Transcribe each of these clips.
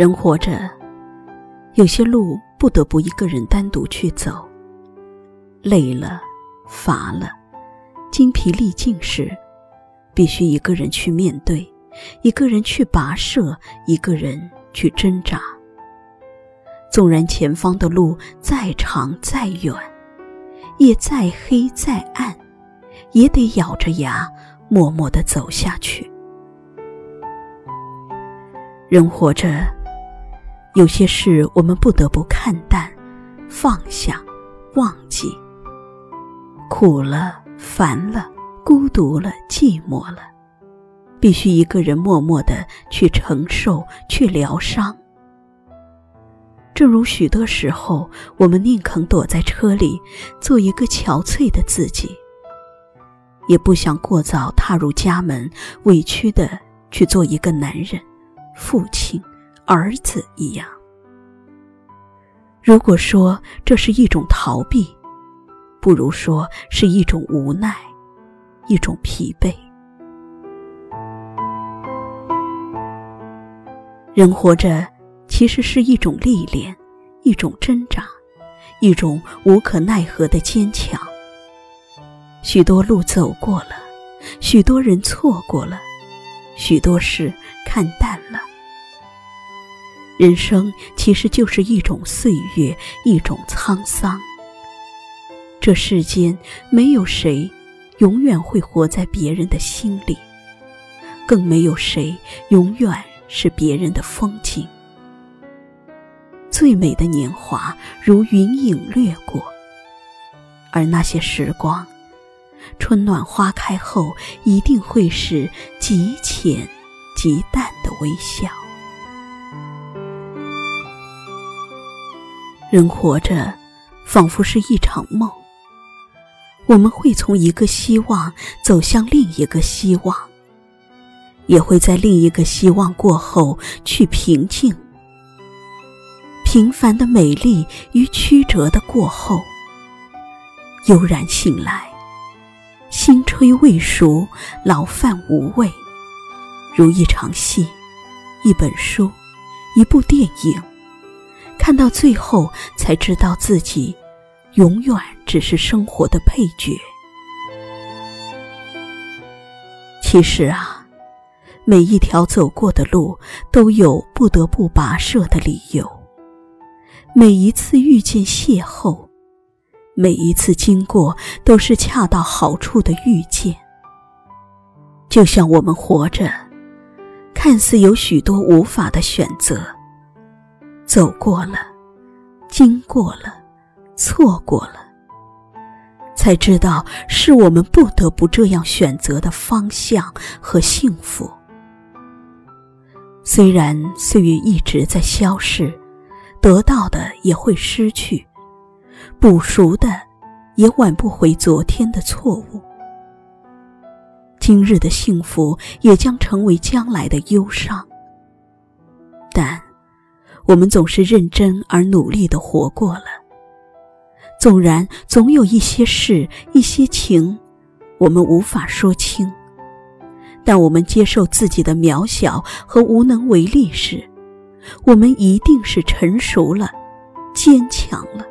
人活着，有些路不得不一个人单独去走。累了，乏了，精疲力尽时，必须一个人去面对，一个人去跋涉，一个人去挣扎。纵然前方的路再长再远，也再黑再暗，也得咬着牙默默地走下去。人活着，有些事我们不得不看淡、放下、忘记。苦了、烦了、孤独了、寂寞了，必须一个人默默的去承受、去疗伤。正如许多时候，我们宁肯躲在车里，做一个憔悴的自己，也不想过早踏入家门，委屈的去做一个男人。父亲、儿子一样。如果说这是一种逃避，不如说是一种无奈，一种疲惫。人活着，其实是一种历练，一种挣扎，一种无可奈何的坚强。许多路走过了，许多人错过了，许多事看淡了。人生其实就是一种岁月，一种沧桑。这世间没有谁永远会活在别人的心里，更没有谁永远是别人的风景。最美的年华如云影掠过，而那些时光，春暖花开后，一定会是极浅极淡的微笑。人活着，仿佛是一场梦。我们会从一个希望走向另一个希望，也会在另一个希望过后去平静。平凡的美丽与曲折的过后，悠然醒来，新炊未熟，老饭无味，如一场戏，一本书，一部电影。看到最后，才知道自己永远只是生活的配角。其实啊，每一条走过的路都有不得不跋涉的理由，每一次遇见邂逅，每一次经过都是恰到好处的遇见。就像我们活着，看似有许多无法的选择。走过了，经过了，错过了，才知道是我们不得不这样选择的方向和幸福。虽然岁月一直在消逝，得到的也会失去，补赎的也挽不回昨天的错误，今日的幸福也将成为将来的忧伤。但。我们总是认真而努力的活过了，纵然总有一些事、一些情，我们无法说清，但我们接受自己的渺小和无能为力时，我们一定是成熟了，坚强了。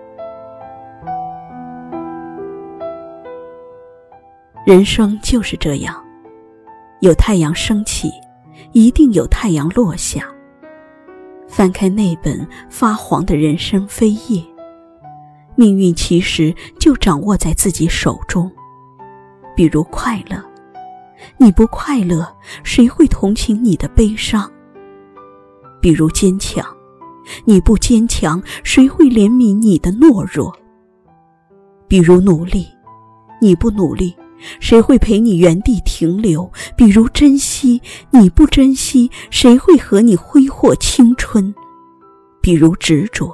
人生就是这样，有太阳升起，一定有太阳落下。翻开那本发黄的人生扉页，命运其实就掌握在自己手中。比如快乐，你不快乐，谁会同情你的悲伤？比如坚强，你不坚强，谁会怜悯你的懦弱？比如努力，你不努力。谁会陪你原地停留？比如珍惜，你不珍惜，谁会和你挥霍青春？比如执着，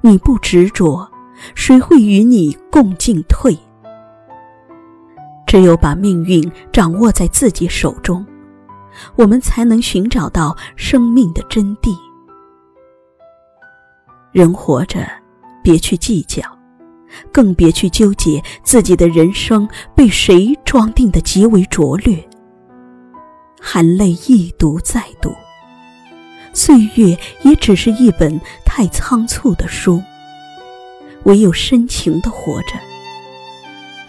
你不执着，谁会与你共进退？只有把命运掌握在自己手中，我们才能寻找到生命的真谛。人活着，别去计较。更别去纠结自己的人生被谁装订的极为拙劣，含泪一读再读，岁月也只是一本太仓促的书。唯有深情的活着，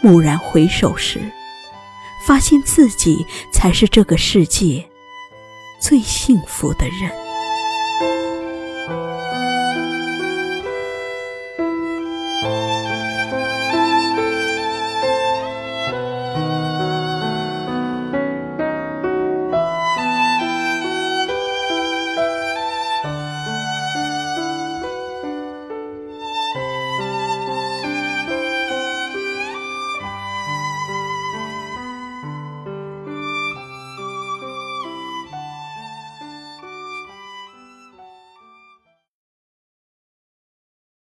蓦然回首时，发现自己才是这个世界最幸福的人。